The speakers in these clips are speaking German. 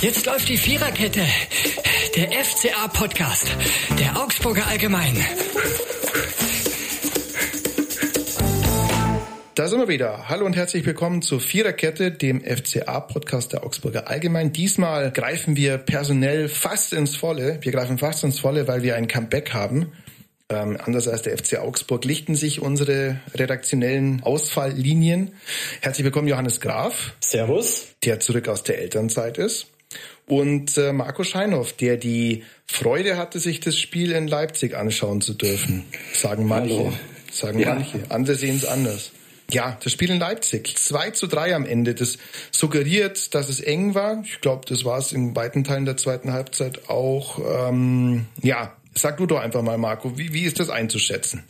Jetzt läuft die Viererkette. Der FCA-Podcast. Der Augsburger Allgemein. Da sind wir wieder. Hallo und herzlich willkommen zur Viererkette, dem FCA-Podcast der Augsburger Allgemein. Diesmal greifen wir personell fast ins Volle. Wir greifen fast ins Volle, weil wir ein Comeback haben. Ähm, anders als der FC Augsburg lichten sich unsere redaktionellen Ausfalllinien. Herzlich willkommen, Johannes Graf. Servus. Der zurück aus der Elternzeit ist. Und äh, Marco Scheinhoff, der die Freude hatte, sich das Spiel in Leipzig anschauen zu dürfen. Sagen manche. Hallo. Sagen ja. manche. Andere sehen es anders. Ja, das Spiel in Leipzig. 2 zu 3 am Ende. Das suggeriert, dass es eng war. Ich glaube, das war es in weiten Teilen der zweiten Halbzeit auch. Ähm, ja, sag du doch einfach mal, Marco, wie, wie ist das einzuschätzen?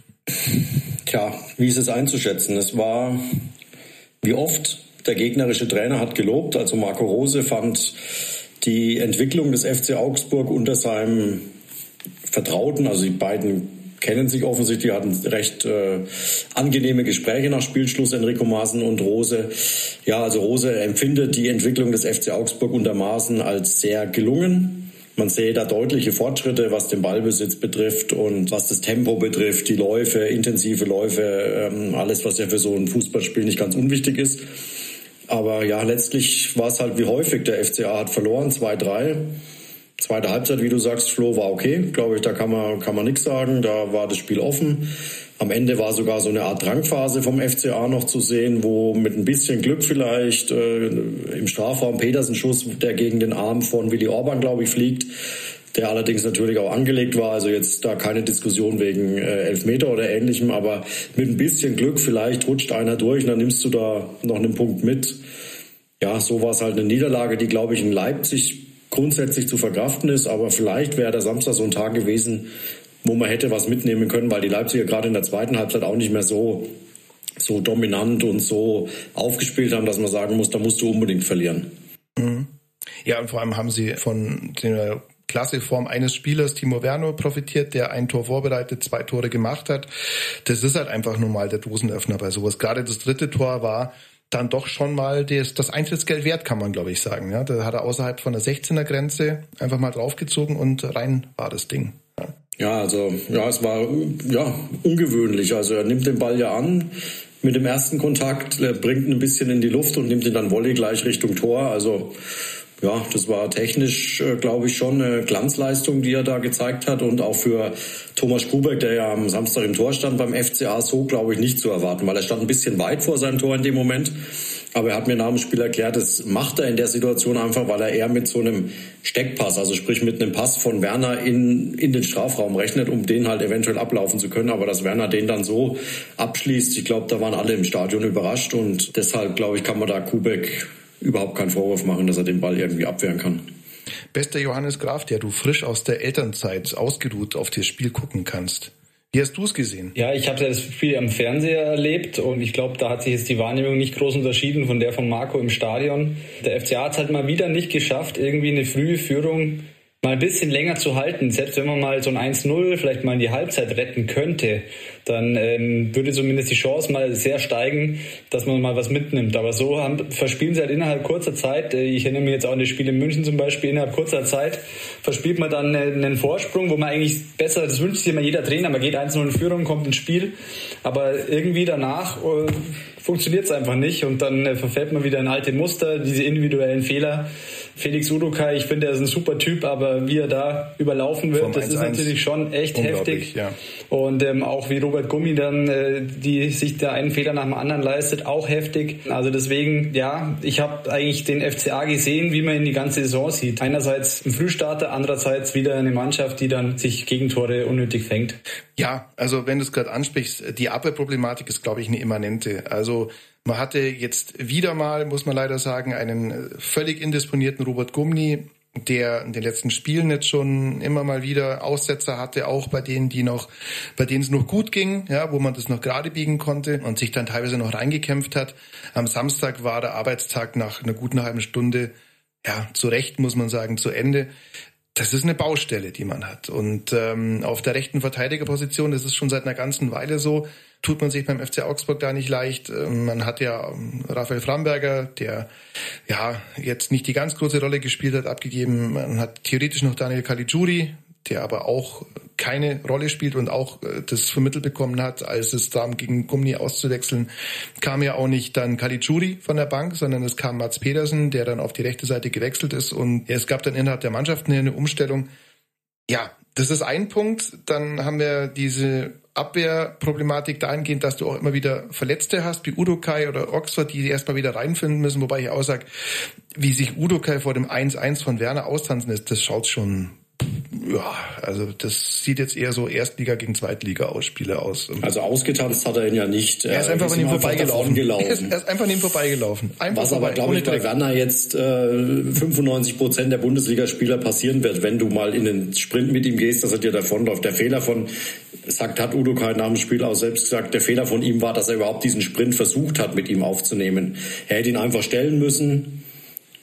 Tja, wie ist es einzuschätzen? Es war, wie oft, der gegnerische Trainer hat gelobt. Also Marco Rose fand die Entwicklung des FC Augsburg unter seinem Vertrauten, also die beiden kennen sich offensichtlich, hatten recht äh, angenehme Gespräche nach Spielschluss, Enrico Maaßen und Rose. Ja, also Rose empfindet die Entwicklung des FC Augsburg unter Maaßen als sehr gelungen. Man sehe da deutliche Fortschritte, was den Ballbesitz betrifft und was das Tempo betrifft, die Läufe, intensive Läufe, ähm, alles, was ja für so ein Fußballspiel nicht ganz unwichtig ist. Aber ja, letztlich war es halt wie häufig. Der FCA hat verloren, 2-3. Zweite Halbzeit, wie du sagst, Flo, war okay. Glaube ich, da kann man, kann man nichts sagen. Da war das Spiel offen. Am Ende war sogar so eine Art Drangphase vom FCA noch zu sehen, wo mit ein bisschen Glück vielleicht äh, im Strafraum Petersen Schuss, der gegen den Arm von Willy Orban, glaube ich, fliegt, der allerdings natürlich auch angelegt war. Also jetzt da keine Diskussion wegen äh, Elfmeter oder ähnlichem, aber mit ein bisschen Glück vielleicht rutscht einer durch und dann nimmst du da noch einen Punkt mit. Ja, so war es halt eine Niederlage, die, glaube ich, in Leipzig grundsätzlich zu verkraften ist, aber vielleicht wäre der Samstag so ein Tag gewesen, wo man hätte was mitnehmen können, weil die Leipziger gerade in der zweiten Halbzeit auch nicht mehr so so dominant und so aufgespielt haben, dass man sagen muss, da musst du unbedingt verlieren. Mhm. Ja, und vor allem haben sie von der Klasseform eines Spielers, Timo Werner, profitiert, der ein Tor vorbereitet, zwei Tore gemacht hat. Das ist halt einfach nun mal der Dosenöffner bei sowas. Gerade das dritte Tor war dann doch schon mal das, das Eintrittsgeld wert, kann man glaube ich sagen. Ja, da hat er außerhalb von der 16er Grenze einfach mal draufgezogen und rein war das Ding. Ja. also ja, es war ja ungewöhnlich. Also er nimmt den Ball ja an mit dem ersten Kontakt, er bringt ihn ein bisschen in die Luft und nimmt ihn dann Volley gleich Richtung Tor. Also ja, das war technisch, äh, glaube ich, schon eine Glanzleistung, die er da gezeigt hat. Und auch für Thomas Kubeck, der ja am Samstag im Tor stand beim FCA, so, glaube ich, nicht zu erwarten, weil er stand ein bisschen weit vor seinem Tor in dem Moment. Aber er hat mir nach dem Spiel erklärt, das macht er in der Situation einfach, weil er eher mit so einem Steckpass, also sprich mit einem Pass von Werner in, in den Strafraum rechnet, um den halt eventuell ablaufen zu können. Aber dass Werner den dann so abschließt, ich glaube, da waren alle im Stadion überrascht und deshalb, glaube ich, kann man da Kubek überhaupt keinen Vorwurf machen, dass er den Ball irgendwie abwehren kann. Bester Johannes Graf, der du frisch aus der Elternzeit ausgeruht auf das Spiel gucken kannst. Wie hast du es gesehen? Ja, ich habe das Spiel am Fernseher erlebt und ich glaube, da hat sich jetzt die Wahrnehmung nicht groß unterschieden von der von Marco im Stadion. Der FCA hat es halt mal wieder nicht geschafft, irgendwie eine frühe Führung mal ein bisschen länger zu halten. Selbst wenn man mal so ein 1-0 vielleicht mal in die Halbzeit retten könnte, dann ähm, würde zumindest die Chance mal sehr steigen, dass man mal was mitnimmt. Aber so haben, verspielen sie halt innerhalb kurzer Zeit, äh, ich erinnere mich jetzt auch an das Spiel in München zum Beispiel, innerhalb kurzer Zeit verspielt man dann einen Vorsprung, wo man eigentlich besser, das wünscht sich immer jeder Trainer, man geht 1-0 in Führung, kommt ins Spiel, aber irgendwie danach äh, funktioniert es einfach nicht und dann äh, verfällt man wieder in alte Muster, diese individuellen Fehler Felix Udokai, ich finde, er ist ein super Typ, aber wie er da überlaufen wird, das ist natürlich schon echt heftig. Ja. Und ähm, auch wie Robert Gummi dann, äh, die sich da einen Fehler nach dem anderen leistet, auch heftig. Also deswegen, ja, ich habe eigentlich den FCA gesehen, wie man ihn die ganze Saison sieht. Einerseits ein Frühstarter, andererseits wieder eine Mannschaft, die dann sich Gegentore unnötig fängt. Ja, also wenn du es gerade ansprichst, die Abwehrproblematik ist, glaube ich, eine immanente. Also man hatte jetzt wieder mal, muss man leider sagen, einen äh, völlig indisponierten Robert Gumni, der in den letzten Spielen jetzt schon immer mal wieder Aussetzer hatte, auch bei denen, die noch, bei denen es noch gut ging, ja, wo man das noch gerade biegen konnte und sich dann teilweise noch reingekämpft hat. Am Samstag war der Arbeitstag nach einer guten halben Stunde, ja, zu Recht muss man sagen, zu Ende. Das ist eine Baustelle, die man hat. Und ähm, auf der rechten Verteidigerposition, das ist schon seit einer ganzen Weile so, tut man sich beim FC Augsburg da nicht leicht. Ähm, man hat ja ähm, Raphael Framberger, der ja jetzt nicht die ganz große Rolle gespielt hat, abgegeben. Man hat theoretisch noch Daniel Caligiuri, der aber auch keine Rolle spielt und auch äh, das vermittelt bekommen hat, als es darum ging, Gummi auszuwechseln, kam ja auch nicht dann Caligiuri von der Bank, sondern es kam Mats Pedersen, der dann auf die rechte Seite gewechselt ist und es gab dann innerhalb der Mannschaft eine Umstellung. Ja, das ist ein Punkt. Dann haben wir diese Abwehrproblematik dahingehend, dass du auch immer wieder Verletzte hast, wie Udokai oder Oxford, die erstmal wieder reinfinden müssen, wobei ich auch sage, wie sich Udokai vor dem 1-1 von Werner austanzen ist, das schaut schon ja, also das sieht jetzt eher so Erstliga gegen Zweitliga-Ausspiele aus. Also ausgetanzt hat er ihn ja nicht. Er ist einfach von ihm vorbeigelaufen. Er ist, er ist einfach an ihm vorbeigelaufen. Einfach Was vorbei, aber, glaube ich, bei Werner jetzt äh, 95 Prozent der Bundesligaspieler passieren wird, wenn du mal in den Sprint mit ihm gehst, dass er dir davonläuft. Der Fehler von, sagt, hat Udo kein nach dem Spiel auch selbst gesagt, der Fehler von ihm war, dass er überhaupt diesen Sprint versucht hat, mit ihm aufzunehmen. Er hätte ihn einfach stellen müssen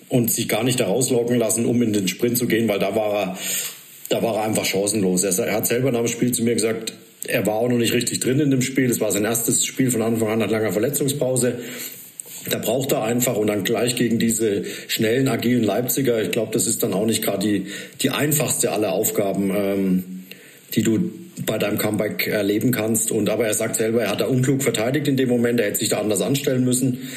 und sich gar nicht da rauslocken lassen, um in den Sprint zu gehen, weil da war er da war er einfach chancenlos. Er hat selber nach dem Spiel zu mir gesagt, er war auch noch nicht richtig drin in dem Spiel. Es war sein erstes Spiel von Anfang an nach langer Verletzungspause. Da braucht er einfach und dann gleich gegen diese schnellen, agilen Leipziger. Ich glaube, das ist dann auch nicht gerade die, die einfachste aller Aufgaben, ähm, die du bei deinem Comeback erleben kannst. Und aber er sagt selber, er hat da unklug verteidigt in dem Moment. Er hätte sich da anders anstellen müssen.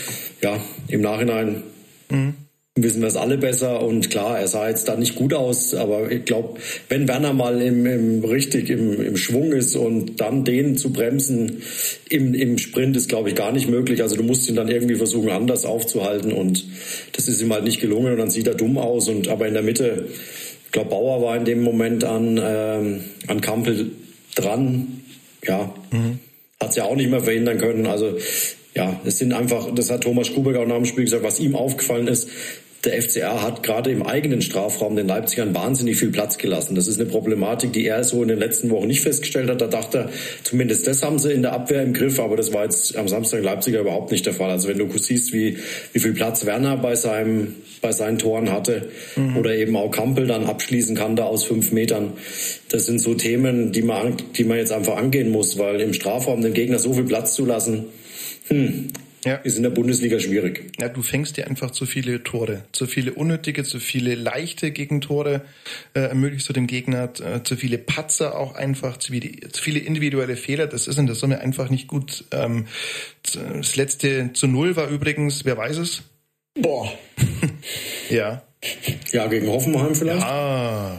Ja, im Nachhinein mhm wissen wir es alle besser. Und klar, er sah jetzt da nicht gut aus, aber ich glaube, wenn Werner mal im, im richtig im, im Schwung ist und dann den zu bremsen im, im Sprint ist, glaube ich, gar nicht möglich. Also du musst ihn dann irgendwie versuchen, anders aufzuhalten und das ist ihm halt nicht gelungen und dann sieht er dumm aus. Und aber in der Mitte, ich glaube, Bauer war in dem Moment an, ähm, an Kampel dran. Ja. Mhm. Hat es ja auch nicht mehr verhindern können. Also ja, es sind einfach, das hat Thomas Schubeck auch nach dem Spiel gesagt, was ihm aufgefallen ist, der FCA hat gerade im eigenen Strafraum den Leipzigern wahnsinnig viel Platz gelassen. Das ist eine Problematik, die er so in den letzten Wochen nicht festgestellt hat. Da dachte er, zumindest das haben sie in der Abwehr im Griff, aber das war jetzt am Samstag in Leipziger überhaupt nicht der Fall. Also wenn du siehst, wie, wie viel Platz Werner bei seinem, bei seinen Toren hatte mhm. oder eben auch Kampel dann abschließen kann da aus fünf Metern. Das sind so Themen, die man, die man jetzt einfach angehen muss, weil im Strafraum den Gegner so viel Platz zu lassen, hm, ja. ist in der Bundesliga schwierig. Ja, du fängst dir einfach zu viele Tore, zu viele unnötige, zu viele leichte Gegentore äh, ermöglichst du dem Gegner, äh, zu viele Patzer auch einfach, zu viele, zu viele individuelle Fehler. Das ist in der Summe einfach nicht gut. Ähm, das letzte zu Null war übrigens, wer weiß es? Boah. ja. Ja, gegen Hoffenheim vielleicht? Ja,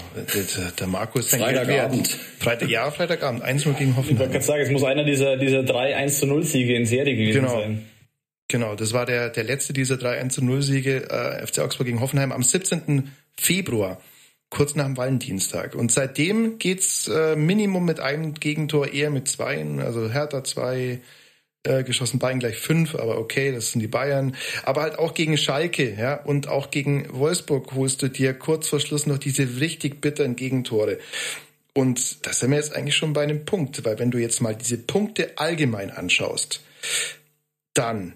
der, Markus Freitagabend. Freitag, ja, Freitagabend. 1-0 gegen Hoffenheim. Ich wollte gerade sagen, es muss einer dieser, dieser drei 1 0 Siege in Serie gewesen genau. sein. Genau, das war der, der letzte dieser drei 1 0 Siege äh, FC Augsburg gegen Hoffenheim am 17. Februar, kurz nach dem Valentinstag. Und seitdem geht's äh, Minimum mit einem Gegentor, eher mit zwei, also Hertha zwei, äh, geschossen, Bayern gleich fünf, aber okay, das sind die Bayern. Aber halt auch gegen Schalke, ja, und auch gegen Wolfsburg holst du dir kurz vor Schluss noch diese richtig bitteren Gegentore. Und da sind wir jetzt eigentlich schon bei einem Punkt, weil wenn du jetzt mal diese Punkte allgemein anschaust, dann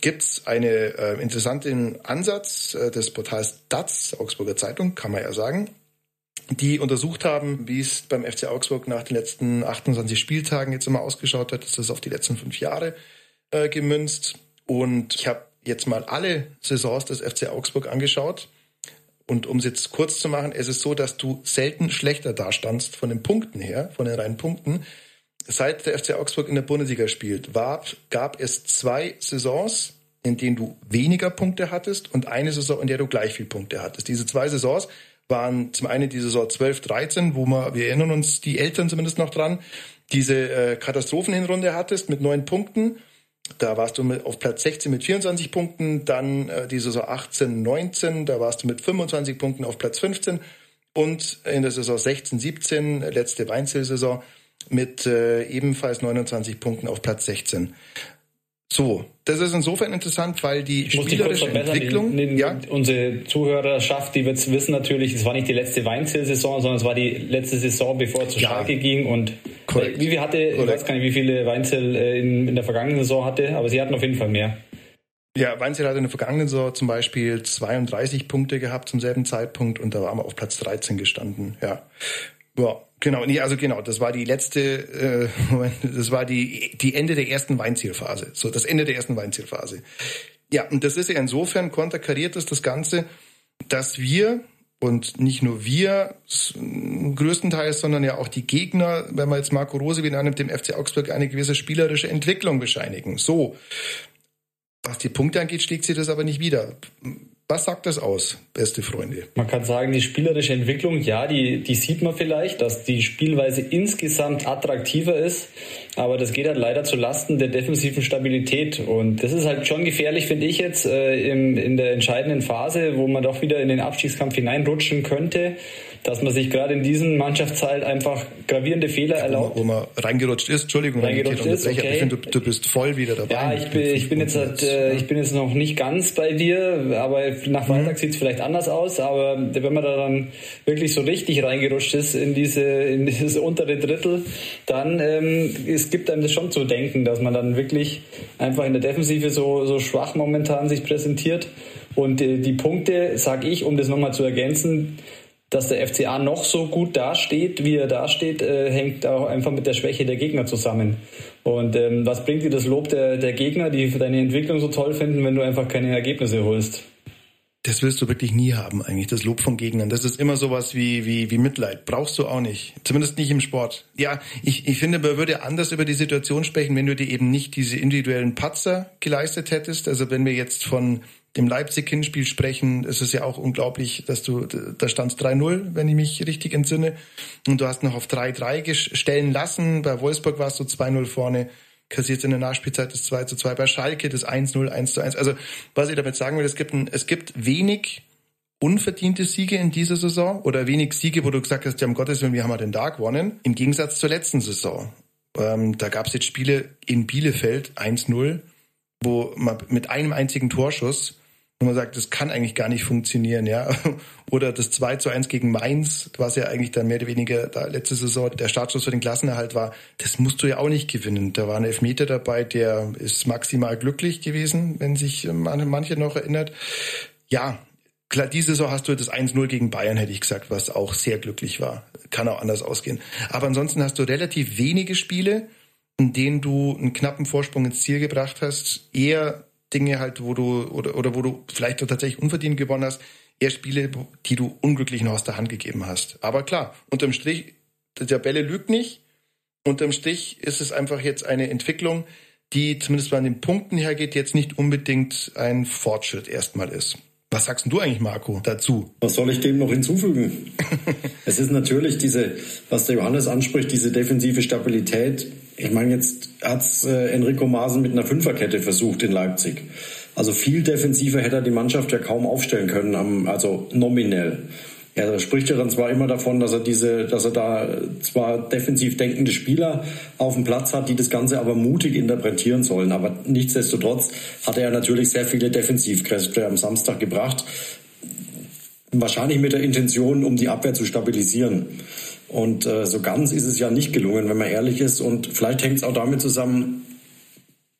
gibt's einen äh, interessanten Ansatz äh, des Portals DATS, Augsburger Zeitung, kann man ja sagen, die untersucht haben, wie es beim FC Augsburg nach den letzten 28 Spieltagen jetzt immer ausgeschaut hat. Das ist auf die letzten fünf Jahre äh, gemünzt. Und ich habe jetzt mal alle Saisons des FC Augsburg angeschaut. Und um es jetzt kurz zu machen, es ist so, dass du selten schlechter dastandst von den Punkten her, von den reinen Punkten. Seit der FC Augsburg in der Bundesliga spielt, war, gab es zwei Saisons, in denen du weniger Punkte hattest und eine Saison, in der du gleich viel Punkte hattest. Diese zwei Saisons waren zum einen die Saison 12, 13, wo man, wir erinnern uns, die Eltern zumindest noch dran, diese äh, Katastrophenhinrunde hattest mit neun Punkten. Da warst du mit, auf Platz 16 mit 24 Punkten, dann äh, die Saison 18, 19, da warst du mit 25 Punkten auf Platz 15 und in der Saison 16, 17, letzte Weinzel-Saison, mit äh, ebenfalls 29 Punkten auf Platz 16. So, das ist insofern interessant, weil die spielerische Entwicklung, die, die, ja? unsere Zuhörerschaft, die wird wissen natürlich, es war nicht die letzte Weinzel-Saison, sondern es war die letzte Saison, bevor er zu ja. Schalke ging und Korrekt. wie viel hatte, Korrekt. ich weiß gar nicht, wie viele Weinzel äh, in, in der vergangenen Saison hatte, aber sie hatten auf jeden Fall mehr. Ja, Weinziel hat in der vergangenen Saison zum Beispiel 32 Punkte gehabt zum selben Zeitpunkt und da waren wir auf Platz 13 gestanden. Ja, ja genau. Nee, also genau, das war die letzte, äh, Moment, das war die die Ende der ersten Weinzielphase. So das Ende der ersten Weinzielphase. Ja, und das ist ja insofern konterkariert ist das Ganze, dass wir und nicht nur wir größtenteils, sondern ja auch die Gegner, wenn man jetzt Marco Rose wieder annimmt, dem FC Augsburg eine gewisse spielerische Entwicklung bescheinigen. So. Was die Punkte angeht, schlägt sie das aber nicht wieder. Was sagt das aus, beste Freunde? Man kann sagen, die spielerische Entwicklung, ja, die, die sieht man vielleicht, dass die Spielweise insgesamt attraktiver ist, aber das geht halt leider zu Lasten der defensiven Stabilität und das ist halt schon gefährlich, finde ich jetzt, äh, im, in der entscheidenden Phase, wo man doch wieder in den Abstiegskampf hineinrutschen könnte dass man sich gerade in diesem Mannschaftsteil einfach gravierende Fehler erlaubt. Wo, man reingerutscht ist, Entschuldigung, reingerutscht ist, okay. ich finde, du, du, bist voll wieder dabei. Ja, ich bin, ich bin jetzt, halt, äh, ich bin jetzt noch nicht ganz bei dir, aber nach Freitag mhm. sieht es vielleicht anders aus, aber wenn man da dann wirklich so richtig reingerutscht ist in diese, in dieses untere Drittel, dann ähm, es gibt einem das schon zu denken, dass man dann wirklich einfach in der Defensive so, so schwach momentan sich präsentiert. Und äh, die Punkte, sag ich, um das nochmal zu ergänzen, dass der FCA noch so gut dasteht, wie er dasteht, äh, hängt auch einfach mit der Schwäche der Gegner zusammen. Und ähm, was bringt dir das Lob der, der Gegner, die deine Entwicklung so toll finden, wenn du einfach keine Ergebnisse holst? Das wirst du wirklich nie haben, eigentlich, das Lob von Gegnern. Das ist immer sowas wie, wie, wie Mitleid. Brauchst du auch nicht. Zumindest nicht im Sport. Ja, ich, ich finde, man würde anders über die Situation sprechen, wenn du dir eben nicht diese individuellen Patzer geleistet hättest. Also wenn wir jetzt von dem Leipzig-Hinspiel sprechen, ist es ja auch unglaublich, dass du, da stand 3-0, wenn ich mich richtig entsinne, und du hast noch auf 3-3 stellen lassen. Bei Wolfsburg warst du 2-0 vorne, kassiert in der Nachspielzeit das 2 2 bei Schalke das 1-0, 1 1. Also, was ich damit sagen will, es gibt, ein, es gibt wenig unverdiente Siege in dieser Saison oder wenig Siege, wo du gesagt hast, ja, um Gottes Willen, wie haben wir denn da gewonnen? Im Gegensatz zur letzten Saison. Ähm, da gab es jetzt Spiele in Bielefeld 1-0, wo man mit einem einzigen Torschuss wo man sagt, das kann eigentlich gar nicht funktionieren, ja. Oder das 2 zu 1 gegen Mainz, was ja eigentlich dann mehr oder weniger da letzte Saison der Startschuss für den Klassenerhalt war, das musst du ja auch nicht gewinnen. Da war ein Elfmeter dabei, der ist maximal glücklich gewesen, wenn sich manche noch erinnert. Ja, klar, diese Saison hast du das 1-0 gegen Bayern, hätte ich gesagt, was auch sehr glücklich war. Kann auch anders ausgehen. Aber ansonsten hast du relativ wenige Spiele, in denen du einen knappen Vorsprung ins Ziel gebracht hast, eher Dinge halt, wo du oder, oder wo du vielleicht tatsächlich unverdient gewonnen hast, eher Spiele, die du unglücklich noch aus der Hand gegeben hast. Aber klar, unterm Strich, der Tabelle lügt nicht. Unterm Strich ist es einfach jetzt eine Entwicklung, die zumindest bei den Punkten hergeht, jetzt nicht unbedingt ein Fortschritt erstmal ist. Was sagst du eigentlich, Marco, dazu? Was soll ich dem noch hinzufügen? es ist natürlich diese, was der Johannes anspricht, diese defensive Stabilität. Ich meine, jetzt hat's äh, Enrico Maaßen mit einer Fünferkette versucht in Leipzig. Also viel defensiver hätte er die Mannschaft ja kaum aufstellen können, also nominell. Er spricht ja dann zwar immer davon, dass er diese, dass er da zwar defensiv denkende Spieler auf dem Platz hat, die das Ganze aber mutig interpretieren sollen. Aber nichtsdestotrotz hat er natürlich sehr viele Defensivkräfte am Samstag gebracht. Wahrscheinlich mit der Intention, um die Abwehr zu stabilisieren. Und äh, so ganz ist es ja nicht gelungen, wenn man ehrlich ist. Und vielleicht hängt es auch damit zusammen,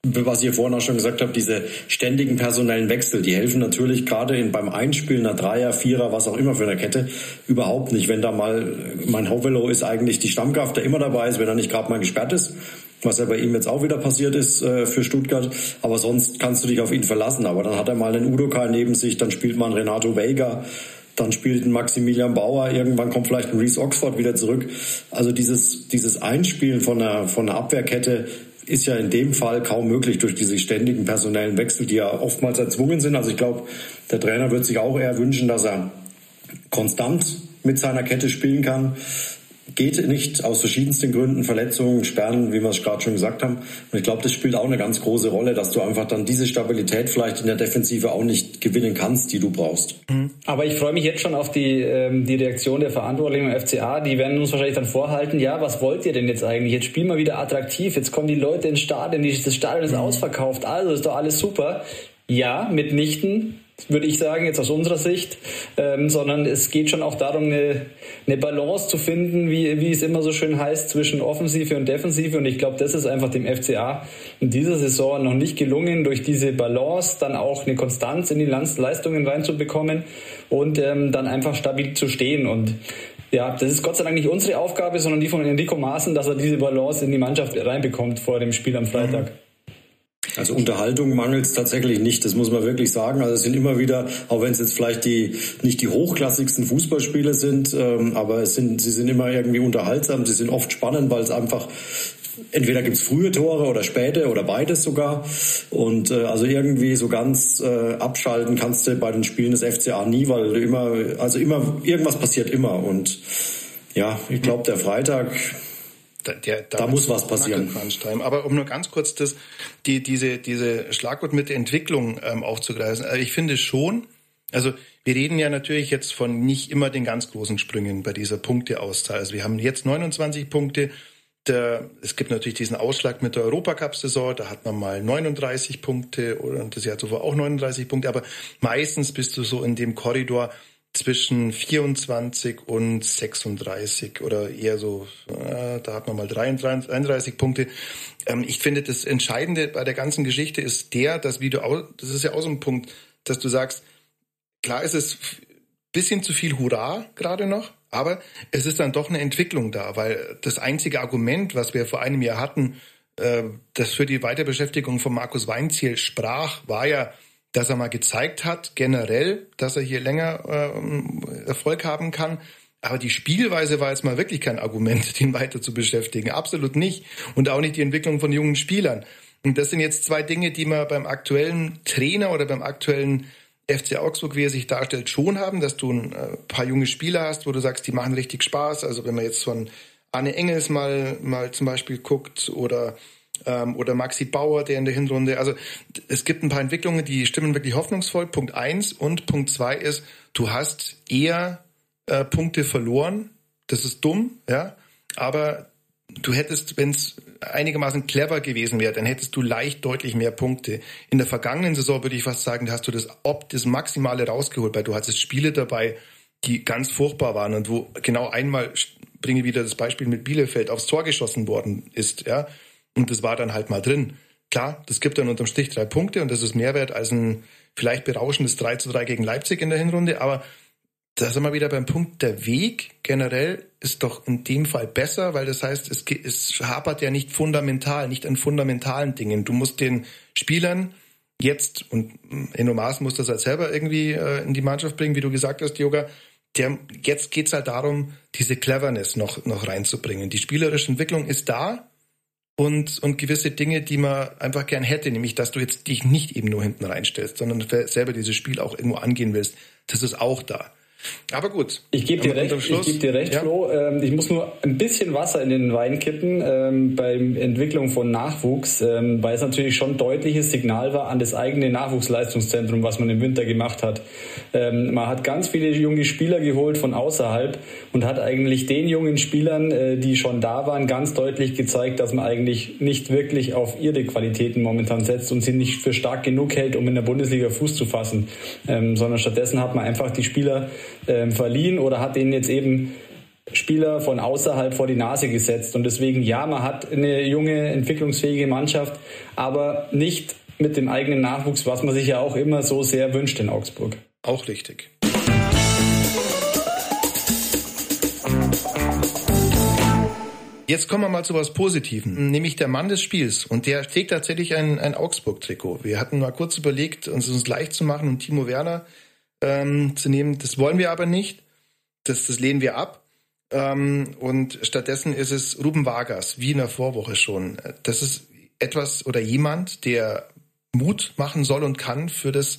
was ihr vorhin auch schon gesagt habt, diese ständigen personellen Wechsel, die helfen natürlich gerade in, beim Einspielen einer Dreier, Vierer, was auch immer für eine Kette, überhaupt nicht. Wenn da mal, mein Hovelo ist eigentlich die Stammkraft, der immer dabei ist, wenn er nicht gerade mal gesperrt ist, was ja bei ihm jetzt auch wieder passiert ist äh, für Stuttgart. Aber sonst kannst du dich auf ihn verlassen. Aber dann hat er mal einen Udokai neben sich, dann spielt man Renato Vega, dann spielt ein Maximilian Bauer, irgendwann kommt vielleicht ein Reese Oxford wieder zurück. Also dieses, dieses Einspielen von einer, von einer Abwehrkette ist ja in dem Fall kaum möglich durch diese ständigen personellen Wechsel, die ja oftmals erzwungen sind. Also ich glaube, der Trainer wird sich auch eher wünschen, dass er konstant mit seiner Kette spielen kann geht nicht aus verschiedensten Gründen, Verletzungen, Sperren, wie wir es gerade schon gesagt haben. Und ich glaube, das spielt auch eine ganz große Rolle, dass du einfach dann diese Stabilität vielleicht in der Defensive auch nicht gewinnen kannst, die du brauchst. Mhm. Aber ich freue mich jetzt schon auf die, ähm, die Reaktion der Verantwortlichen im FCA. Die werden uns wahrscheinlich dann vorhalten, ja, was wollt ihr denn jetzt eigentlich? Jetzt spielen wir wieder attraktiv, jetzt kommen die Leute ins Stadion, das Stadion ist mhm. ausverkauft, also ist doch alles super. Ja, mitnichten würde ich sagen, jetzt aus unserer Sicht, ähm, sondern es geht schon auch darum, eine, eine Balance zu finden, wie, wie es immer so schön heißt, zwischen Offensive und Defensive. Und ich glaube, das ist einfach dem FCA in dieser Saison noch nicht gelungen, durch diese Balance dann auch eine Konstanz in die Leistungen reinzubekommen und ähm, dann einfach stabil zu stehen. Und ja, das ist Gott sei Dank nicht unsere Aufgabe, sondern die von Enrico Maaßen, dass er diese Balance in die Mannschaft reinbekommt vor dem Spiel am Freitag. Mhm. Also Unterhaltung mangelt es tatsächlich nicht, das muss man wirklich sagen. Also es sind immer wieder, auch wenn es jetzt vielleicht die nicht die hochklassigsten Fußballspiele sind, ähm, aber es sind, sie sind immer irgendwie unterhaltsam, sie sind oft spannend, weil es einfach entweder gibt's frühe Tore oder späte oder beides sogar. Und äh, also irgendwie so ganz äh, abschalten kannst du bei den Spielen des FCA nie, weil du immer, also immer, irgendwas passiert immer. Und ja, ich glaube, der Freitag, da, der, da, da muss was passieren. Aber um nur ganz kurz das, die, diese, diese Schlagwort mit der Entwicklung ähm, aufzugreifen. Also ich finde schon, also wir reden ja natürlich jetzt von nicht immer den ganz großen Sprüngen bei dieser Punkteauszahl. Also wir haben jetzt 29 Punkte. Der, es gibt natürlich diesen Ausschlag mit der Europacup-Saison, da hat man mal 39 Punkte und das Jahr zuvor auch 39 Punkte, aber meistens bist du so in dem Korridor zwischen 24 und 36 oder eher so, äh, da hat man mal 33, 31 Punkte. Ähm, ich finde, das Entscheidende bei der ganzen Geschichte ist der, dass wie du, das ist ja auch so ein Punkt, dass du sagst, klar ist es bisschen zu viel Hurra gerade noch, aber es ist dann doch eine Entwicklung da, weil das einzige Argument, was wir vor einem Jahr hatten, äh, das für die Weiterbeschäftigung von Markus Weinziel sprach, war ja, dass er mal gezeigt hat, generell, dass er hier länger äh, Erfolg haben kann. Aber die Spielweise war jetzt mal wirklich kein Argument, den weiter zu beschäftigen. Absolut nicht. Und auch nicht die Entwicklung von jungen Spielern. Und das sind jetzt zwei Dinge, die man beim aktuellen Trainer oder beim aktuellen FC Augsburg, wie er sich darstellt, schon haben, dass du ein äh, paar junge Spieler hast, wo du sagst, die machen richtig Spaß. Also wenn man jetzt von Arne Engels mal, mal zum Beispiel guckt oder ähm, oder Maxi Bauer, der in der Hinrunde. Also es gibt ein paar Entwicklungen, die stimmen wirklich hoffnungsvoll. Punkt eins und Punkt zwei ist, du hast eher äh, Punkte verloren. Das ist dumm, ja. Aber du hättest, wenn es einigermaßen clever gewesen wäre, dann hättest du leicht deutlich mehr Punkte. In der vergangenen Saison würde ich fast sagen, hast du das ob das Maximale rausgeholt, weil du hattest Spiele dabei, die ganz furchtbar waren und wo genau einmal bringe wieder das Beispiel mit Bielefeld aufs Tor geschossen worden ist, ja. Und das war dann halt mal drin. Klar, das gibt dann unterm Strich drei Punkte und das ist mehr wert als ein vielleicht berauschendes 3 zu 3 gegen Leipzig in der Hinrunde, aber da sind wir wieder beim Punkt, der Weg generell ist doch in dem Fall besser, weil das heißt, es, es hapert ja nicht fundamental, nicht an fundamentalen Dingen. Du musst den Spielern jetzt, und Enno Maas muss das halt selber irgendwie äh, in die Mannschaft bringen, wie du gesagt hast, Yoga, der, jetzt geht's halt darum, diese Cleverness noch, noch reinzubringen. Die spielerische Entwicklung ist da, und, und gewisse Dinge, die man einfach gern hätte, nämlich dass du jetzt dich nicht eben nur hinten reinstellst, sondern selber dieses Spiel auch irgendwo angehen willst. Das ist auch da. Aber gut. Ich gebe dir recht, ich geb dir recht ja. Flo. Ähm, ich muss nur ein bisschen Wasser in den Wein kippen ähm, beim Entwicklung von Nachwuchs, ähm, weil es natürlich schon deutliches Signal war an das eigene Nachwuchsleistungszentrum, was man im Winter gemacht hat. Ähm, man hat ganz viele junge Spieler geholt von außerhalb und hat eigentlich den jungen Spielern, äh, die schon da waren, ganz deutlich gezeigt, dass man eigentlich nicht wirklich auf ihre Qualitäten momentan setzt und sie nicht für stark genug hält, um in der Bundesliga Fuß zu fassen, ähm, sondern stattdessen hat man einfach die Spieler ähm, verliehen oder hat ihnen jetzt eben Spieler von außerhalb vor die Nase gesetzt. Und deswegen, ja, man hat eine junge, entwicklungsfähige Mannschaft, aber nicht mit dem eigenen Nachwuchs, was man sich ja auch immer so sehr wünscht in Augsburg. Auch richtig. Jetzt kommen wir mal zu was Positiven, nämlich der Mann des Spiels. Und der trägt tatsächlich ein, ein Augsburg-Trikot. Wir hatten mal kurz überlegt, uns, uns leicht zu machen und Timo Werner ähm, zu nehmen. Das wollen wir aber nicht. Das, das lehnen wir ab. Ähm, und stattdessen ist es Ruben Vargas, wie in der Vorwoche schon. Das ist etwas oder jemand, der Mut machen soll und kann für das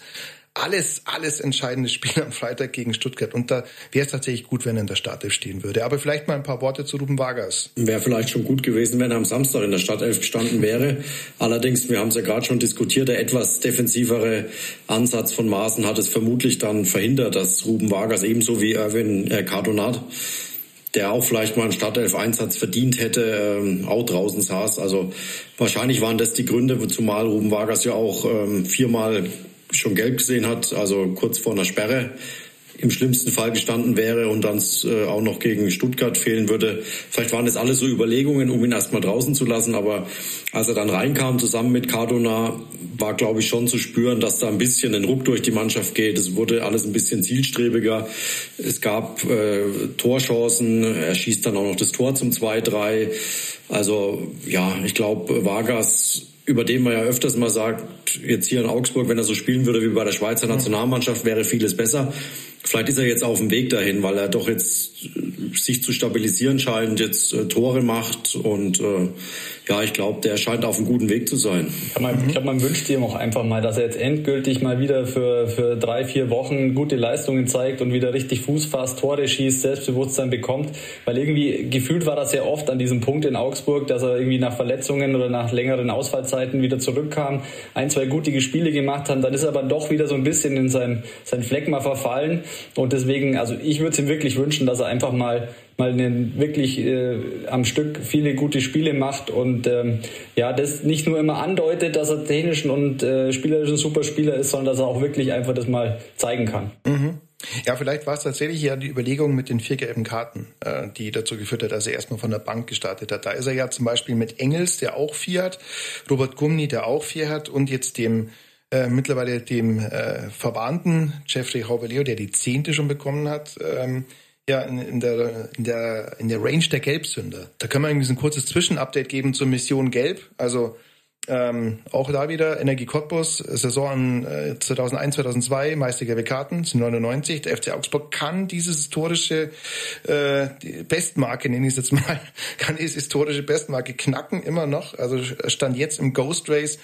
alles, alles entscheidende Spiel am Freitag gegen Stuttgart. Und da wäre es tatsächlich gut, wenn er in der Startelf stehen würde. Aber vielleicht mal ein paar Worte zu Ruben Vargas. Wäre vielleicht schon gut gewesen, wenn er am Samstag in der Startelf gestanden wäre. Allerdings, wir haben es ja gerade schon diskutiert, der etwas defensivere Ansatz von Maaßen hat es vermutlich dann verhindert, dass Ruben Vargas ebenso wie Erwin äh, Cardonat der auch vielleicht mal einen Startelf-Einsatz verdient hätte, ähm, auch draußen saß. Also wahrscheinlich waren das die Gründe, zumal Ruben Vargas ja auch ähm, viermal schon gelb gesehen hat, also kurz vor einer Sperre im schlimmsten Fall gestanden wäre und dann äh, auch noch gegen Stuttgart fehlen würde. Vielleicht waren das alles so Überlegungen, um ihn erstmal draußen zu lassen, aber als er dann reinkam zusammen mit Cardona, war glaube ich schon zu spüren, dass da ein bisschen ein Ruck durch die Mannschaft geht. Es wurde alles ein bisschen zielstrebiger. Es gab äh, Torchancen, er schießt dann auch noch das Tor zum 2-3. Also ja, ich glaube, Vargas über den man ja öfters mal sagt, jetzt hier in Augsburg, wenn er so spielen würde wie bei der Schweizer Nationalmannschaft, wäre vieles besser. Vielleicht ist er jetzt auf dem Weg dahin, weil er doch jetzt äh, sich zu stabilisieren scheint, jetzt äh, Tore macht und äh, ja, ich glaube, der scheint auf einem guten Weg zu sein. Ich glaube, man wünscht ihm auch einfach mal, dass er jetzt endgültig mal wieder für, für drei, vier Wochen gute Leistungen zeigt und wieder richtig Fuß fasst, Tore schießt, Selbstbewusstsein bekommt. Weil irgendwie gefühlt war das sehr oft an diesem Punkt in Augsburg, dass er irgendwie nach Verletzungen oder nach längeren Ausfallzeiten wieder zurückkam, ein, zwei gute Spiele gemacht hat, dann ist er aber doch wieder so ein bisschen in sein, sein Fleck mal verfallen. Und deswegen, also ich würde es ihm wirklich wünschen, dass er einfach mal mal einen, wirklich äh, am Stück viele gute Spiele macht und ähm, ja, das nicht nur immer andeutet, dass er technischen und äh, spielerischen Superspieler ist, sondern dass er auch wirklich einfach das mal zeigen kann. Mhm. Ja, vielleicht war es tatsächlich ja die Überlegung mit den vier gelben Karten, äh, die dazu geführt hat, dass er erstmal von der Bank gestartet hat. Da ist er ja zum Beispiel mit Engels, der auch vier hat, Robert Gumni, der auch vier hat und jetzt dem äh, mittlerweile dem äh, Verwarnten Jeffrey Haubeleo, der die zehnte schon bekommen hat, ähm, ja, in, in, der, in, der, in der Range der Gelbsünder. Da können wir irgendwie so ein kurzes Zwischenupdate geben zur Mission Gelb. Also ähm, auch da wieder Energie Cottbus, Saison äh, 2001, 2002, Meister gelbe Karten, 99. Der FC Augsburg kann diese historische äh, Bestmarke, nenne ich es jetzt mal, kann diese historische Bestmarke knacken, immer noch. Also stand jetzt im Ghost Race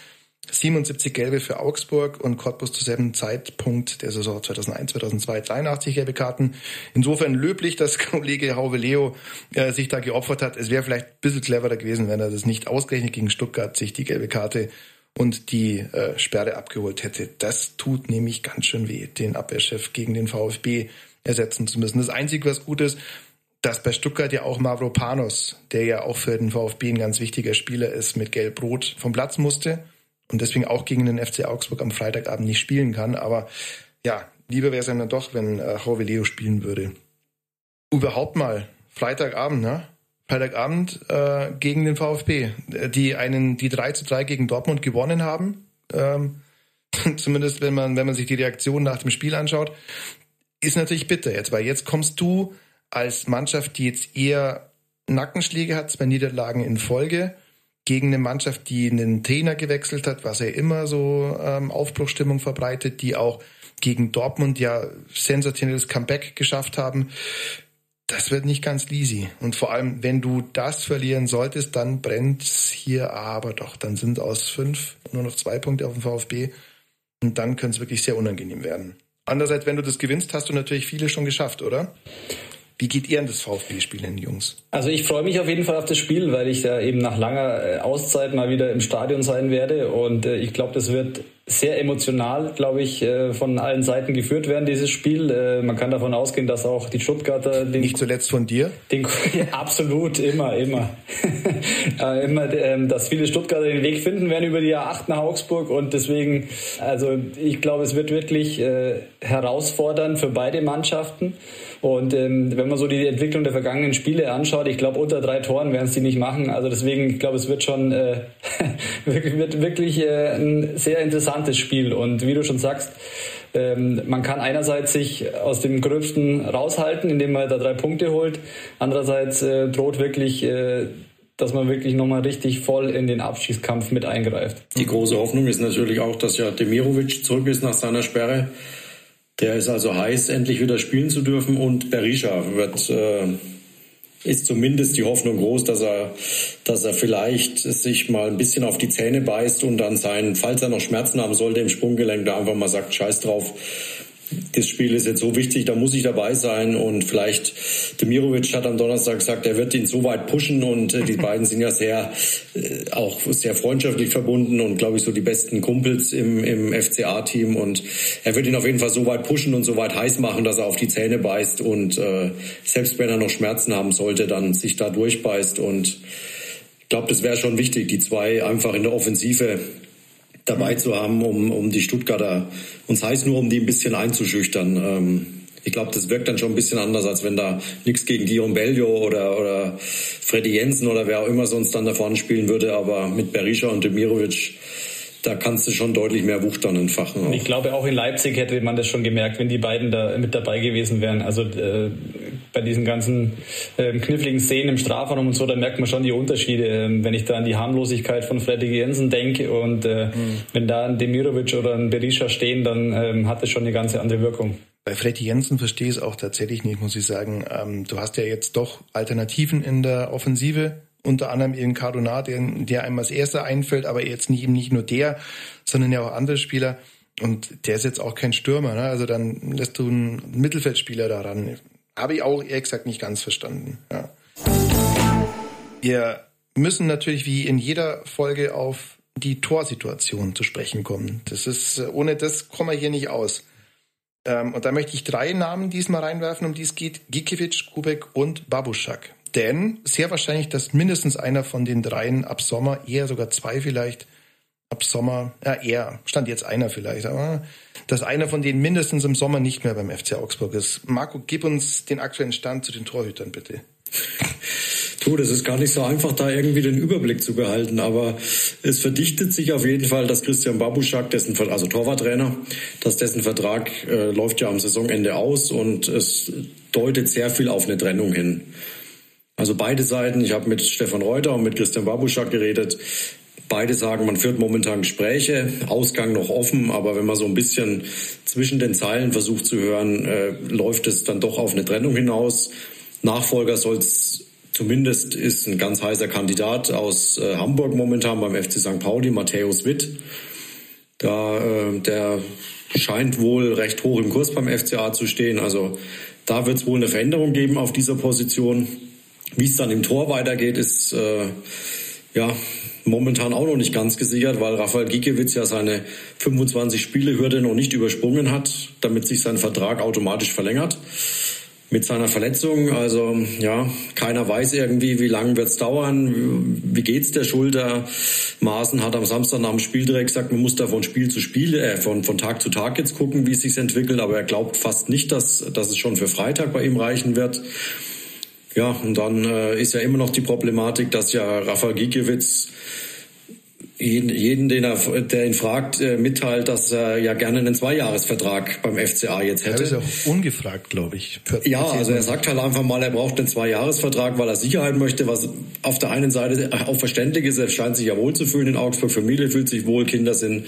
77 gelbe für Augsburg und Cottbus zu selben Zeitpunkt der Saison 2001, 2002 83 gelbe Karten. Insofern löblich, dass Kollege Hauwe Leo äh, sich da geopfert hat. Es wäre vielleicht ein bisschen cleverer gewesen, wenn er das nicht ausgerechnet gegen Stuttgart sich die gelbe Karte und die äh, Sperre abgeholt hätte. Das tut nämlich ganz schön weh, den Abwehrchef gegen den VfB ersetzen zu müssen. Das Einzige, was gut ist, dass bei Stuttgart ja auch Mavropanos, der ja auch für den VfB ein ganz wichtiger Spieler ist, mit Gelb-Rot vom Platz musste und deswegen auch gegen den FC Augsburg am Freitagabend nicht spielen kann. Aber ja, lieber wäre es dann doch, wenn äh, Jorge Leo spielen würde. Überhaupt mal, Freitagabend, ne? Freitagabend äh, gegen den VfB, die einen, die 3 zu 3 gegen Dortmund gewonnen haben. Ähm, zumindest wenn man, wenn man sich die Reaktion nach dem Spiel anschaut, ist natürlich bitter jetzt, weil jetzt kommst du als Mannschaft, die jetzt eher Nackenschläge hat, zwei Niederlagen in Folge, gegen eine Mannschaft, die einen Trainer gewechselt hat, was ja immer so ähm, Aufbruchstimmung verbreitet, die auch gegen Dortmund ja sensationelles Comeback geschafft haben. Das wird nicht ganz easy. Und vor allem, wenn du das verlieren solltest, dann brennt's hier aber doch. Dann sind aus fünf nur noch zwei Punkte auf dem VfB. Und dann könnte es wirklich sehr unangenehm werden. Andererseits, wenn du das gewinnst, hast du natürlich viele schon geschafft, oder? Wie geht ihr an das VfB-Spiel hin, Jungs? Also ich freue mich auf jeden Fall auf das Spiel, weil ich da eben nach langer äh, Auszeit mal wieder im Stadion sein werde. Und äh, ich glaube, das wird sehr emotional, glaube ich, äh, von allen Seiten geführt werden, dieses Spiel. Man kann davon ausgehen, dass auch die Stuttgarter... Den, Nicht zuletzt von dir? Den, ja, absolut, immer, immer. immer, ähm, dass viele Stuttgarter den Weg finden werden über die A8 nach Augsburg. Und deswegen, also ich glaube, es wird wirklich herausfordernd für beide Mannschaften. Und ähm, wenn man so die Entwicklung der vergangenen Spiele anschaut, ich glaube, unter drei Toren werden es die nicht machen. Also deswegen, ich glaube, es wird schon äh, wird wirklich äh, ein sehr interessantes Spiel. Und wie du schon sagst, ähm, man kann einerseits sich aus dem Gröbsten raushalten, indem man da drei Punkte holt. Andererseits äh, droht wirklich äh, dass man wirklich nochmal richtig voll in den Abschießkampf mit eingreift. Die große Hoffnung ist natürlich auch, dass ja Demirovic zurück ist nach seiner Sperre. Der ist also heiß, endlich wieder spielen zu dürfen und Berisha wird äh, ist zumindest die Hoffnung groß, dass er, dass er vielleicht sich mal ein bisschen auf die Zähne beißt und dann sein, falls er noch Schmerzen haben sollte im Sprunggelenk, da einfach mal sagt, scheiß drauf, das Spiel ist jetzt so wichtig, da muss ich dabei sein. Und vielleicht Demirovic hat am Donnerstag gesagt, er wird ihn so weit pushen. Und äh, die beiden sind ja sehr äh, auch sehr freundschaftlich verbunden und glaube ich so die besten Kumpels im, im FCA-Team und er wird ihn auf jeden Fall so weit pushen und so weit heiß machen, dass er auf die Zähne beißt. Und äh, selbst wenn er noch Schmerzen haben sollte, dann sich da durchbeißt. Und ich glaube, das wäre schon wichtig, die zwei einfach in der Offensive dabei zu haben, um, um die Stuttgarter, und sei es nur, um die ein bisschen einzuschüchtern. Ähm, ich glaube, das wirkt dann schon ein bisschen anders, als wenn da nichts gegen Dion Bellio oder, oder Freddy Jensen oder wer auch immer sonst dann da vorne spielen würde. Aber mit Berisha und Demirovic da kannst du schon deutlich mehr Wucht dann entfachen. Auch. Ich glaube, auch in Leipzig hätte man das schon gemerkt, wenn die beiden da mit dabei gewesen wären. Also äh, bei diesen ganzen äh, kniffligen Szenen im Strafraum und so, da merkt man schon die Unterschiede. Ähm, wenn ich da an die Harmlosigkeit von Freddy Jensen denke und äh, mhm. wenn da ein Demirovic oder ein Berisha stehen, dann ähm, hat das schon eine ganz andere Wirkung. Bei Freddy Jensen verstehe ich es auch tatsächlich nicht, muss ich sagen. Ähm, du hast ja jetzt doch Alternativen in der Offensive unter anderem eben Cardona, der, der einem als erster einfällt, aber jetzt nicht, eben nicht nur der, sondern ja auch andere Spieler. Und der ist jetzt auch kein Stürmer, ne? Also dann lässt du einen Mittelfeldspieler daran. Habe ich auch ehrlich gesagt nicht ganz verstanden. Ja. Wir müssen natürlich wie in jeder Folge auf die Torsituation zu sprechen kommen. Das ist, ohne das kommen wir hier nicht aus. Ähm, und da möchte ich drei Namen diesmal reinwerfen, um die es geht. Gikiewicz, Kubek und Babuschak. Denn sehr wahrscheinlich, dass mindestens einer von den dreien ab Sommer, eher sogar zwei vielleicht, ab Sommer, ja eher, stand jetzt einer vielleicht, aber dass einer von denen mindestens im Sommer nicht mehr beim FC Augsburg ist. Marco, gib uns den aktuellen Stand zu den Torhütern bitte. Du, das ist gar nicht so einfach, da irgendwie den Überblick zu behalten, aber es verdichtet sich auf jeden Fall, dass Christian Babuschak, dessen, also Torwarttrainer, dass dessen Vertrag äh, läuft ja am Saisonende aus und es deutet sehr viel auf eine Trennung hin. Also beide Seiten, ich habe mit Stefan Reuter und mit Christian Babuschak geredet. Beide sagen, man führt momentan Gespräche, Ausgang noch offen, aber wenn man so ein bisschen zwischen den Zeilen versucht zu hören, äh, läuft es dann doch auf eine Trennung hinaus. Nachfolger soll es zumindest ist ein ganz heißer Kandidat aus äh, Hamburg momentan beim FC St. Pauli, Matthäus Witt. Da, äh, der scheint wohl recht hoch im Kurs beim FCA zu stehen. Also da wird es wohl eine Veränderung geben auf dieser Position. Wie es dann im Tor weitergeht, ist äh, ja momentan auch noch nicht ganz gesichert, weil Rafael Gikiewicz ja seine 25 Spielehürde noch nicht übersprungen hat, damit sich sein Vertrag automatisch verlängert mit seiner Verletzung. Also ja, keiner weiß irgendwie, wie lange wird's dauern, wie geht's der Schulter. Maaßen hat am Samstag nach dem Spiel direkt gesagt, man muss da von Spiel zu Spiel, äh, von, von Tag zu Tag jetzt gucken, wie es sich entwickelt. Aber er glaubt fast nicht, dass, dass es schon für Freitag bei ihm reichen wird. Ja, und dann äh, ist ja immer noch die Problematik, dass ja Rafa Gikiewicz jeden, jeden den er, der ihn fragt, äh, mitteilt, dass er ja gerne einen Zweijahresvertrag beim FCA jetzt hätte. Er ist auch ungefragt, glaube ich. Ja, also er sagt halt einfach mal, er braucht einen Zweijahresvertrag, weil er Sicherheit möchte, was auf der einen Seite auch verständlich ist. Er scheint sich ja wohl zu fühlen in Augsburg. Familie fühlt sich wohl, Kinder sind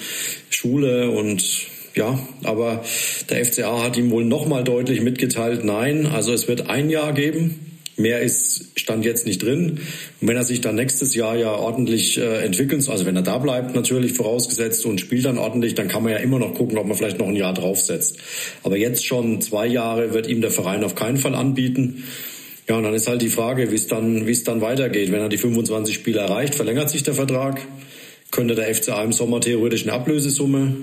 Schule und ja, aber der FCA hat ihm wohl nochmal deutlich mitgeteilt, nein, also es wird ein Jahr geben Mehr ist stand jetzt nicht drin. Und wenn er sich dann nächstes Jahr ja ordentlich äh, entwickelt, also wenn er da bleibt natürlich vorausgesetzt und spielt dann ordentlich, dann kann man ja immer noch gucken, ob man vielleicht noch ein Jahr draufsetzt. Aber jetzt schon zwei Jahre wird ihm der Verein auf keinen Fall anbieten. Ja, und dann ist halt die Frage, wie es dann, wie es dann weitergeht. Wenn er die 25 Spiele erreicht, verlängert sich der Vertrag. Könnte der FCA im Sommer theoretisch eine Ablösesumme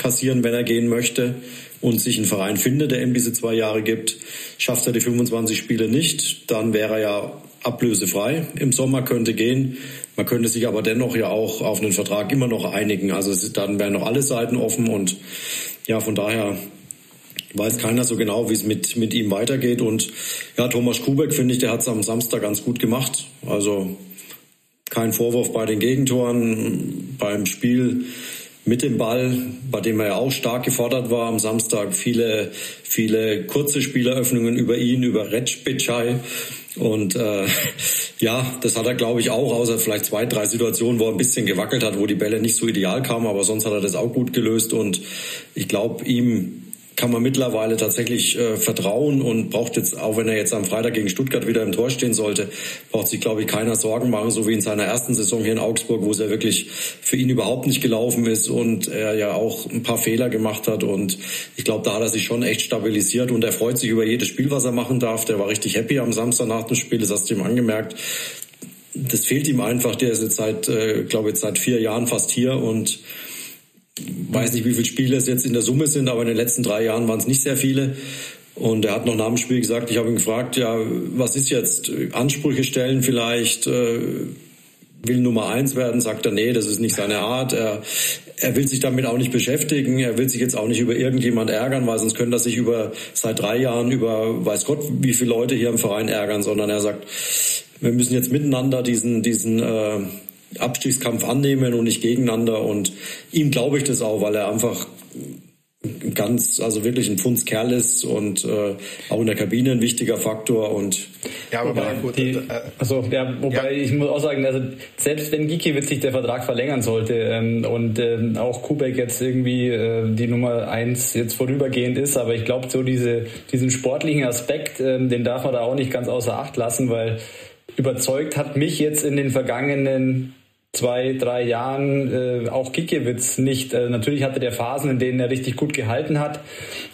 kassieren, wenn er gehen möchte und sich einen Verein findet, der ihm diese zwei Jahre gibt. Schafft er die 25 Spiele nicht, dann wäre er ja ablösefrei. Im Sommer könnte gehen. Man könnte sich aber dennoch ja auch auf einen Vertrag immer noch einigen. Also dann wären noch alle Seiten offen und ja, von daher weiß keiner so genau, wie es mit, mit ihm weitergeht. Und ja, Thomas Kubek, finde ich, der hat es am Samstag ganz gut gemacht. Also kein Vorwurf bei den Gegentoren. Beim Spiel mit dem Ball, bei dem er ja auch stark gefordert war am Samstag. Viele, viele kurze Spieleröffnungen über ihn, über Retschbitschei. Und äh, ja, das hat er, glaube ich, auch, außer vielleicht zwei, drei Situationen, wo er ein bisschen gewackelt hat, wo die Bälle nicht so ideal kamen, aber sonst hat er das auch gut gelöst. Und ich glaube, ihm kann man mittlerweile tatsächlich äh, vertrauen und braucht jetzt, auch wenn er jetzt am Freitag gegen Stuttgart wieder im Tor stehen sollte, braucht sich, glaube ich, keiner Sorgen machen, so wie in seiner ersten Saison hier in Augsburg, wo es ja wirklich für ihn überhaupt nicht gelaufen ist und er ja auch ein paar Fehler gemacht hat. Und ich glaube, da hat er sich schon echt stabilisiert und er freut sich über jedes Spiel, was er machen darf. Der war richtig happy am Samstag nach dem Spiel, das hast du ihm angemerkt. Das fehlt ihm einfach. Der ist jetzt seit, äh, glaube jetzt seit vier Jahren fast hier und weiß nicht, wie viele Spiele es jetzt in der Summe sind, aber in den letzten drei Jahren waren es nicht sehr viele. Und er hat noch nach dem Spiel gesagt, ich habe ihn gefragt, ja, was ist jetzt? Ansprüche stellen vielleicht? Äh, will Nummer eins werden, sagt er, nee, das ist nicht seine Art. Er, er will sich damit auch nicht beschäftigen. Er will sich jetzt auch nicht über irgendjemand ärgern, weil sonst könnte er sich über seit drei Jahren über weiß Gott wie viele Leute hier im Verein ärgern, sondern er sagt, wir müssen jetzt miteinander diesen diesen äh, Abstiegskampf annehmen und nicht gegeneinander. Und ihm glaube ich das auch, weil er einfach ganz, also wirklich ein Pfundskerl ist und äh, auch in der Kabine ein wichtiger Faktor und ja, aber ja, gut, die, äh, also ja, wobei ja. ich muss auch sagen, also selbst wenn Gikiewicz sich der Vertrag verlängern sollte ähm, und ähm, auch Kubek jetzt irgendwie äh, die Nummer eins jetzt vorübergehend ist, aber ich glaube so diese diesen sportlichen Aspekt, ähm, den darf man da auch nicht ganz außer Acht lassen, weil überzeugt hat mich jetzt in den vergangenen zwei, drei Jahren äh, auch Gikiewicz nicht. Äh, natürlich hatte der Phasen, in denen er richtig gut gehalten hat,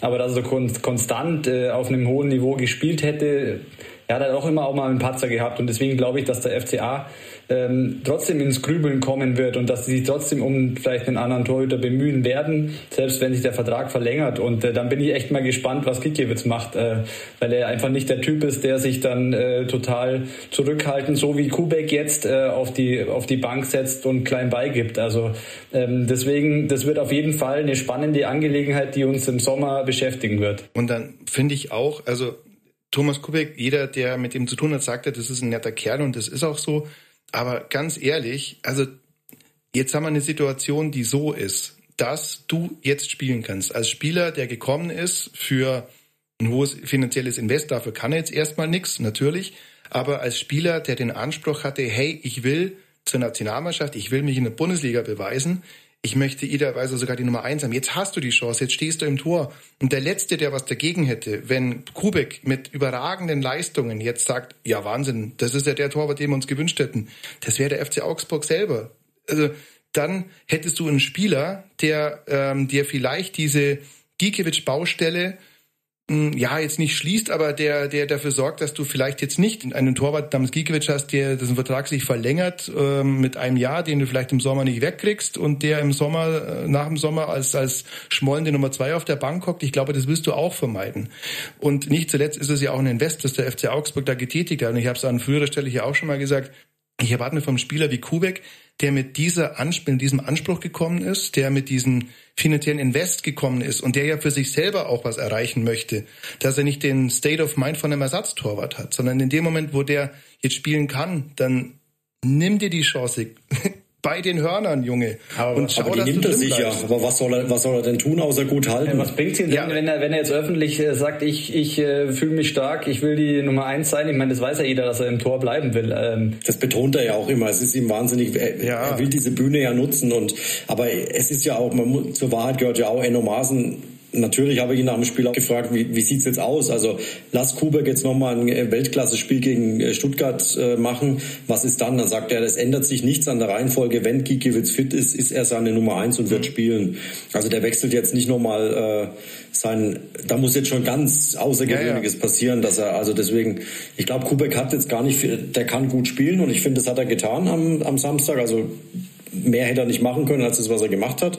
aber dass er kon konstant äh, auf einem hohen Niveau gespielt hätte, er hat halt auch immer auch mal einen Patzer gehabt und deswegen glaube ich, dass der FCA ähm, trotzdem ins Grübeln kommen wird und dass sie sich trotzdem um vielleicht einen anderen Torhüter bemühen werden, selbst wenn sich der Vertrag verlängert. Und äh, dann bin ich echt mal gespannt, was Gikiewicz macht, äh, weil er einfach nicht der Typ ist, der sich dann äh, total zurückhalten, so wie Kubek jetzt äh, auf die auf die Bank setzt und klein beigibt. Also ähm, deswegen, das wird auf jeden Fall eine spannende Angelegenheit, die uns im Sommer beschäftigen wird. Und dann finde ich auch, also Thomas Kubek, jeder, der mit ihm zu tun hat, sagt ja, das ist ein netter Kerl und das ist auch so. Aber ganz ehrlich, also jetzt haben wir eine Situation, die so ist, dass du jetzt spielen kannst. Als Spieler, der gekommen ist für ein hohes finanzielles Invest, dafür kann er jetzt erstmal nichts, natürlich. Aber als Spieler, der den Anspruch hatte, hey, ich will zur Nationalmannschaft, ich will mich in der Bundesliga beweisen, ich möchte idealerweise sogar die Nummer eins haben. Jetzt hast du die Chance, jetzt stehst du im Tor. Und der Letzte, der was dagegen hätte, wenn Kubek mit überragenden Leistungen jetzt sagt, ja Wahnsinn, das ist ja der Torwart, den wir uns gewünscht hätten, das wäre der FC Augsburg selber. Also dann hättest du einen Spieler, der ähm, dir vielleicht diese Gikiewicz-Baustelle ja, jetzt nicht schließt, aber der, der dafür sorgt, dass du vielleicht jetzt nicht einen Torwart namens Gikiewicz hast, der dessen Vertrag sich verlängert äh, mit einem Jahr, den du vielleicht im Sommer nicht wegkriegst und der im Sommer, äh, nach dem Sommer als, als schmollende Nummer zwei auf der Bank hockt. Ich glaube, das willst du auch vermeiden. Und nicht zuletzt ist es ja auch ein Invest, das der FC Augsburg da getätigt hat. Und ich habe es an früherer Stelle hier auch schon mal gesagt, ich erwarte mir vom Spieler wie Kubek, der mit dieser Anspruch, mit diesem Anspruch gekommen ist, der mit diesem finanziellen Invest gekommen ist und der ja für sich selber auch was erreichen möchte, dass er nicht den State of Mind von einem Ersatztorwart hat, sondern in dem Moment, wo der jetzt spielen kann, dann nimm dir die Chance, bei den Hörnern, Junge. Aber, und schau, aber die nimmt er sich ja. Aber was soll er, was soll er denn tun, außer gut halten? Ja, was bringt ihm denn, ja. wenn er, wenn er jetzt öffentlich äh, sagt, ich, ich äh, fühle mich stark, ich will die Nummer eins sein? Ich meine, das weiß ja jeder, dass er im Tor bleiben will. Ähm, das betont er ja auch immer. Es ist ihm wahnsinnig, er, ja. er will diese Bühne ja nutzen und, aber es ist ja auch, man muss, zur Wahrheit gehört ja auch Enno Maaßen Natürlich habe ich ihn nach dem Spiel auch gefragt, wie, wie sieht's jetzt aus? Also lass Kuberg jetzt nochmal ein äh, Weltklasse-Spiel gegen äh, Stuttgart äh, machen. Was ist dann? Dann sagt er, das ändert sich nichts an der Reihenfolge. Wenn Gikiewicz fit ist, ist er seine Nummer eins und wird mhm. spielen. Also der wechselt jetzt nicht nochmal äh, sein, da muss jetzt schon ganz Außergewöhnliches ja, ja. passieren, dass er, also deswegen, ich glaube, Kubek hat jetzt gar nicht, viel, der kann gut spielen und ich finde, das hat er getan am, am Samstag. Also mehr hätte er nicht machen können, als das, was er gemacht hat.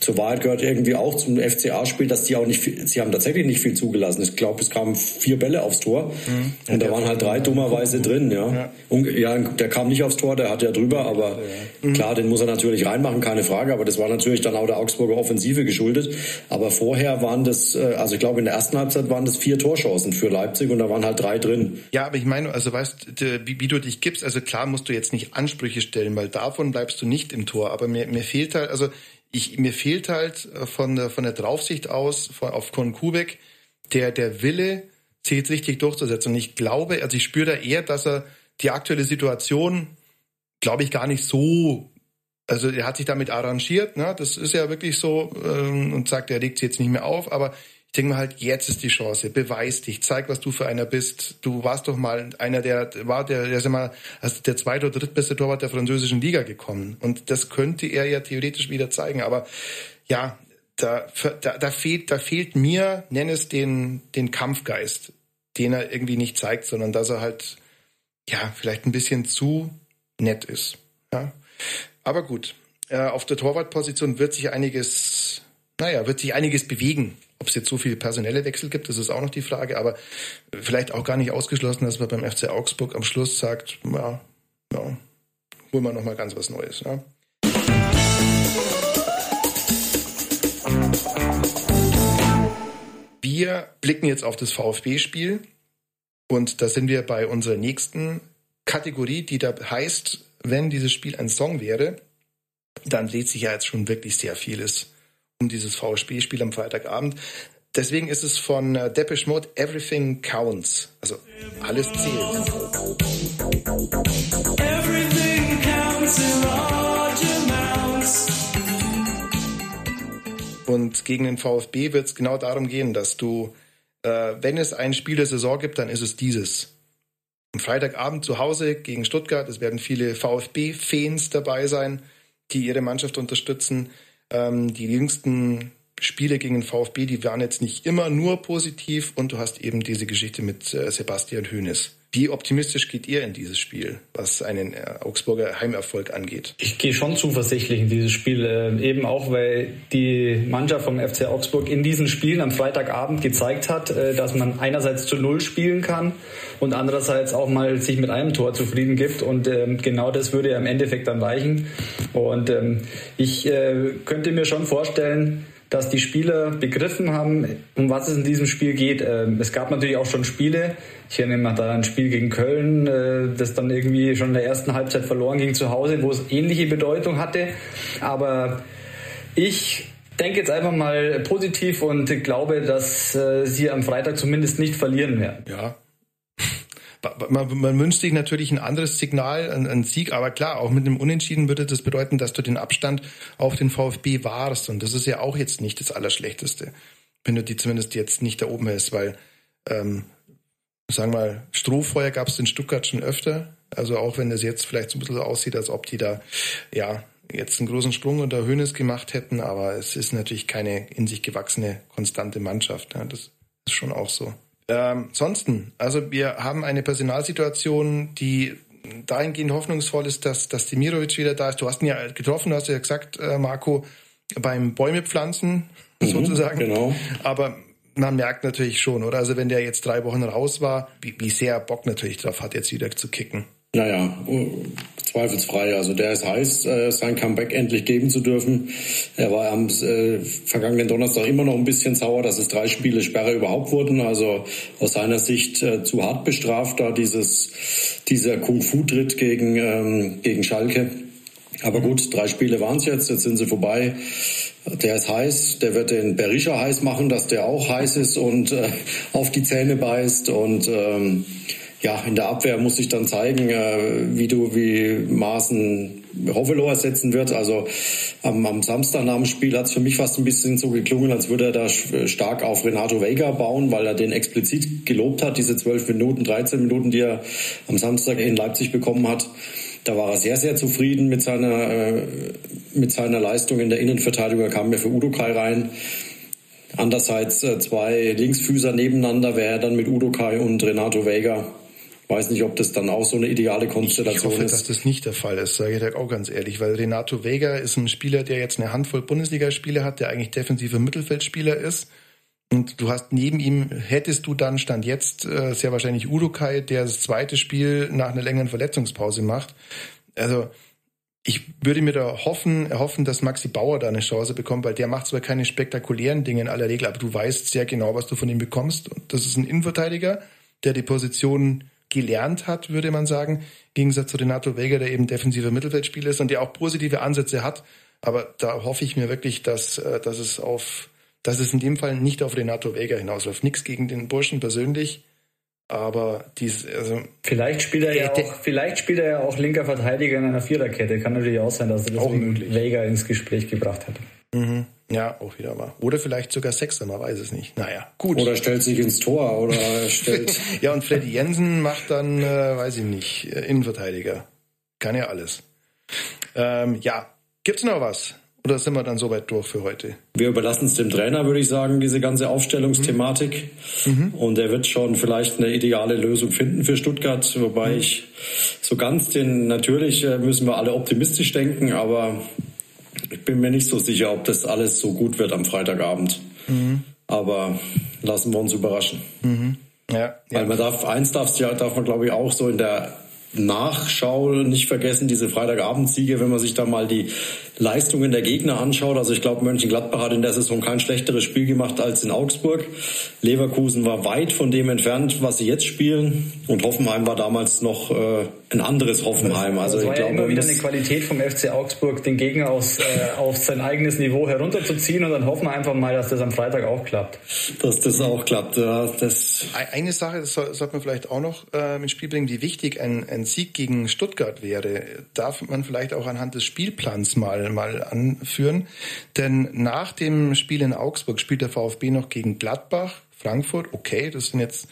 Zur Wahrheit gehört irgendwie auch zum FCA-Spiel, dass die auch nicht viel, sie haben tatsächlich nicht viel zugelassen. Ich glaube, es kamen vier Bälle aufs Tor mhm. und da waren halt drei dummerweise drin, ja. ja. Und, ja, der kam nicht aufs Tor, der hat ja drüber, aber mhm. klar, den muss er natürlich reinmachen, keine Frage, aber das war natürlich dann auch der Augsburger Offensive geschuldet. Aber vorher waren das, äh, also ich glaube, in der ersten Halbzeit waren das vier Torchancen für Leipzig und da waren halt drei drin. Ja, aber ich meine, also weißt, wie, wie du dich gibst, also klar musst du jetzt nicht Ansprüche stellen, weil davon bleibst du nicht im Tor, aber mir, mir fehlt halt, also ich, mir fehlt halt äh, von der, von der Draufsicht aus von, auf Con Kubek der, der Wille, sich jetzt richtig durchzusetzen. Und ich glaube, also ich spüre da eher, dass er die aktuelle Situation, glaube ich, gar nicht so also er hat sich damit arrangiert, ne? Das ist ja wirklich so ähm, und sagt, er legt sie jetzt nicht mehr auf, aber ich denke mir halt, jetzt ist die Chance. Beweis dich, zeig, was du für einer bist. Du warst doch mal einer, der war der, der ist mal als der zweite oder drittbeste Torwart der französischen Liga gekommen. Und das könnte er ja theoretisch wieder zeigen. Aber ja, da, da, da fehlt, da fehlt mir, nenn es den, den Kampfgeist, den er irgendwie nicht zeigt, sondern dass er halt, ja, vielleicht ein bisschen zu nett ist. Ja. Aber gut, äh, auf der Torwartposition wird sich einiges, naja, wird sich einiges bewegen ob es jetzt so viele personelle Wechsel gibt, das ist auch noch die Frage, aber vielleicht auch gar nicht ausgeschlossen, dass man beim FC Augsburg am Schluss sagt, ja, ja holen wir nochmal ganz was Neues. Ja. Wir blicken jetzt auf das VfB-Spiel und da sind wir bei unserer nächsten Kategorie, die da heißt, wenn dieses Spiel ein Song wäre, dann dreht sich ja jetzt schon wirklich sehr vieles dieses VfB-Spiel am Freitagabend. Deswegen ist es von äh, Depeche Mode Everything Counts. Also alles zählt. Everything counts in large amounts. Und gegen den VfB wird es genau darum gehen, dass du, äh, wenn es ein Spiel der Saison gibt, dann ist es dieses. Am Freitagabend zu Hause gegen Stuttgart. Es werden viele VfB-Fans dabei sein, die ihre Mannschaft unterstützen. Ähm, die jüngsten Spiele gegen den VfB, die waren jetzt nicht immer nur positiv und du hast eben diese Geschichte mit äh, Sebastian Hoeneß. Wie optimistisch geht ihr in dieses Spiel, was einen äh, Augsburger Heimerfolg angeht? Ich gehe schon zuversichtlich in dieses Spiel, äh, eben auch, weil die Mannschaft vom FC Augsburg in diesen Spielen am Freitagabend gezeigt hat, äh, dass man einerseits zu Null spielen kann und andererseits auch mal sich mit einem Tor zufrieden gibt und ähm, genau das würde ja im Endeffekt dann reichen. Und ähm, ich äh, könnte mir schon vorstellen, dass die Spieler begriffen haben, um was es in diesem Spiel geht. Ähm, es gab natürlich auch schon Spiele. Ich erinnere mich da ein Spiel gegen Köln, äh, das dann irgendwie schon in der ersten Halbzeit verloren ging zu Hause, wo es ähnliche Bedeutung hatte. Aber ich denke jetzt einfach mal positiv und glaube, dass äh, sie am Freitag zumindest nicht verlieren werden. Ja, man, man wünscht sich natürlich ein anderes Signal, ein, ein Sieg, aber klar, auch mit einem Unentschieden würde das bedeuten, dass du den Abstand auf den VfB wahrst. Und das ist ja auch jetzt nicht das Allerschlechteste, wenn du die zumindest jetzt nicht da oben hältst, weil, ähm, sagen wir mal, Strohfeuer gab es in Stuttgart schon öfter. Also auch wenn es jetzt vielleicht so ein bisschen aussieht, als ob die da, ja, jetzt einen großen Sprung unter Hönes gemacht hätten, aber es ist natürlich keine in sich gewachsene, konstante Mannschaft. Ja, das ist schon auch so. Ähm, sonsten, also wir haben eine Personalsituation, die dahingehend hoffnungsvoll ist, dass, dass Demirovic wieder da ist. Du hast ihn ja getroffen, du hast ja gesagt, äh, Marco, beim Bäume pflanzen mhm, sozusagen. Genau. Aber man merkt natürlich schon, oder? Also wenn der jetzt drei Wochen raus war, wie, wie sehr Bock natürlich drauf hat, jetzt wieder zu kicken. Naja, zweifelsfrei. Also der ist heiß, äh, sein Comeback endlich geben zu dürfen. Er war am äh, vergangenen Donnerstag immer noch ein bisschen sauer, dass es drei Spiele Sperre überhaupt wurden. Also aus seiner Sicht äh, zu hart bestraft da dieses dieser Kung-Fu-Tritt gegen ähm, gegen Schalke. Aber gut, drei Spiele waren es jetzt, jetzt sind sie vorbei. Der ist heiß, der wird den Berisha heiß machen, dass der auch heiß ist und äh, auf die Zähne beißt und ähm, ja, in der Abwehr muss sich dann zeigen, äh, wie du, wie Maaßen Hovelo ersetzen wird. Also am, am Samstag nach dem Spiel hat es für mich fast ein bisschen so geklungen, als würde er da stark auf Renato Vega bauen, weil er den explizit gelobt hat, diese zwölf Minuten, 13 Minuten, die er am Samstag in Leipzig bekommen hat. Da war er sehr, sehr zufrieden mit seiner, äh, mit seiner Leistung in der Innenverteidigung. Er kam mir für Udo Kai rein. Andererseits äh, zwei Linksfüßer nebeneinander wäre er dann mit Udo Kai und Renato Vega weiß nicht, ob das dann auch so eine ideale Konstellation ich hoffe, ist. dass das nicht der Fall ist, sage ich auch ganz ehrlich, weil Renato Vega ist ein Spieler, der jetzt eine Handvoll Bundesligaspiele hat, der eigentlich defensiver Mittelfeldspieler ist. Und du hast neben ihm, hättest du dann Stand jetzt äh, sehr wahrscheinlich Udokai, der das zweite Spiel nach einer längeren Verletzungspause macht. Also ich würde mir da hoffen, erhoffen, dass Maxi Bauer da eine Chance bekommt, weil der macht zwar keine spektakulären Dinge in aller Regel, aber du weißt sehr genau, was du von ihm bekommst. Und das ist ein Innenverteidiger, der die Position gelernt hat, würde man sagen. Im Gegensatz zu Renato Vega, der eben defensiver Mittelfeldspieler ist und der auch positive Ansätze hat. Aber da hoffe ich mir wirklich, dass, äh, dass es auf, dass es in dem Fall nicht auf Renato Vega hinausläuft. Nichts gegen den Burschen persönlich. Aber dies, also vielleicht spielt er ja auch, vielleicht spielt er ja auch linker Verteidiger in einer Viererkette. Kann natürlich auch sein, dass er das auch. Vega ins Gespräch gebracht hat. Mhm. Ja, auch wieder mal. Oder vielleicht sogar Sechser, man weiß es nicht. Naja, gut. Oder stellt sich ins Tor oder stellt. ja, und Freddy Jensen macht dann, äh, weiß ich nicht, äh, Innenverteidiger. Kann ja alles. Ähm, ja, gibt's noch was? Oder sind wir dann soweit durch für heute? Wir überlassen es dem Trainer, würde ich sagen, diese ganze Aufstellungsthematik. Mhm. Und er wird schon vielleicht eine ideale Lösung finden für Stuttgart. Wobei mhm. ich so ganz den, natürlich äh, müssen wir alle optimistisch denken, aber ich bin mir nicht so sicher, ob das alles so gut wird am Freitagabend. Mhm. Aber lassen wir uns überraschen. Mhm. Ja. Weil man darf, eins darf, ja, darf man glaube ich auch so in der Nachschau nicht vergessen, diese Freitagabendsiege, wenn man sich da mal die Leistungen der Gegner anschaut. Also ich glaube, Mönchengladbach hat in der Saison kein schlechteres Spiel gemacht als in Augsburg. Leverkusen war weit von dem entfernt, was sie jetzt spielen. Und Hoffenheim war damals noch äh, ein anderes Hoffenheim. Also war ich glaube, ja immer wieder eine Qualität vom FC Augsburg, den Gegner aus, äh, auf sein eigenes Niveau herunterzuziehen. Und dann hoffen wir einfach mal, dass das am Freitag auch klappt. Dass das auch klappt. Ja, das Eine Sache, das sollte man vielleicht auch noch äh, ins Spiel bringen, wie wichtig ein, ein Sieg gegen Stuttgart wäre. Darf man vielleicht auch anhand des Spielplans mal mal anführen. Denn nach dem Spiel in Augsburg spielt der VfB noch gegen Gladbach, Frankfurt. Okay, das sind jetzt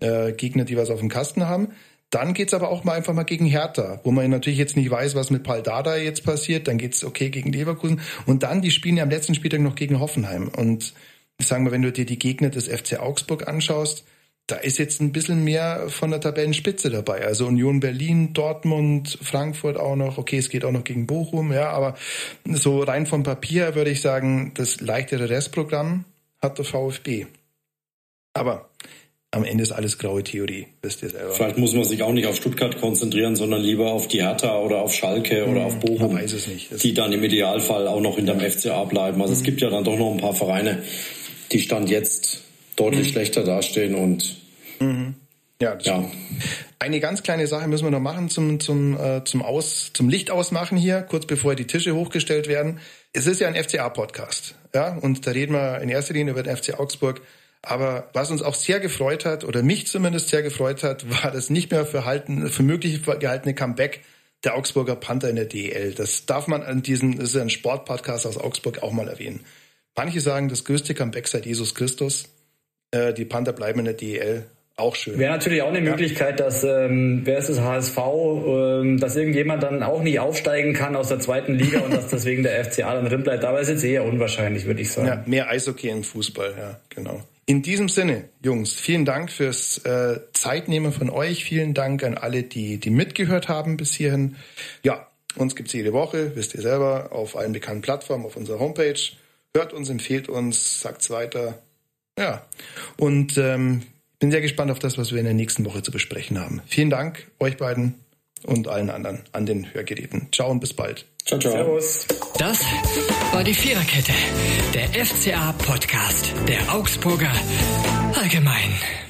äh, Gegner, die was auf dem Kasten haben. Dann geht's aber auch mal einfach mal gegen Hertha, wo man natürlich jetzt nicht weiß, was mit Paul Dada jetzt passiert. Dann geht's okay gegen Leverkusen. Und dann, die spielen ja am letzten Spieltag noch gegen Hoffenheim. Und sagen wir, wenn du dir die Gegner des FC Augsburg anschaust, da ist jetzt ein bisschen mehr von der Tabellenspitze dabei. Also Union Berlin, Dortmund, Frankfurt auch noch. Okay, es geht auch noch gegen Bochum, ja, aber so rein vom Papier würde ich sagen, das leichtere Restprogramm hat der VfB. Aber am Ende ist alles graue Theorie, wisst ihr selber. Vielleicht muss man sich auch nicht auf Stuttgart konzentrieren, sondern lieber auf die Hertha oder auf Schalke hm, oder auf Bochum, man weiß es nicht. die dann im Idealfall auch noch in der FCA bleiben. Also hm. es gibt ja dann doch noch ein paar Vereine, die Stand jetzt deutlich mhm. schlechter dastehen und mhm. ja, ja. Eine ganz kleine Sache müssen wir noch machen zum zum äh, zum aus zum Licht ausmachen hier, kurz bevor die Tische hochgestellt werden. Es ist ja ein FCA Podcast, ja, und da reden wir in erster Linie über den FC Augsburg. Aber was uns auch sehr gefreut hat, oder mich zumindest sehr gefreut hat, war das nicht mehr für, halten, für möglich gehaltene Comeback der Augsburger Panther in der DEL. Das darf man an diesem, das ist ein Sportpodcast aus Augsburg auch mal erwähnen. Manche sagen, das größte Comeback seit Jesus Christus. Äh, die Panther bleiben in der DEL. Auch schön. Wäre natürlich auch eine ja. Möglichkeit, dass ähm, wer ist das HSV, ähm, dass irgendjemand dann auch nicht aufsteigen kann aus der zweiten Liga und dass deswegen der FCA dann drin bleibt. Aber es ist jetzt eher unwahrscheinlich, würde ich sagen. Ja, mehr Eishockey im Fußball, ja, genau. In diesem Sinne, Jungs, vielen Dank fürs äh, Zeitnehmen von euch. Vielen Dank an alle, die, die mitgehört haben bis hierhin. Ja, uns gibt's jede Woche, wisst ihr selber, auf allen bekannten Plattformen, auf unserer Homepage. Hört uns, empfehlt uns, sagt's weiter. Ja, und ähm, bin sehr gespannt auf das, was wir in der nächsten Woche zu besprechen haben. Vielen Dank euch beiden und allen anderen an den Hörgeräten. Ciao und bis bald. Ciao, ciao. Servus. Das war die Viererkette, der FCA-Podcast der Augsburger Allgemein.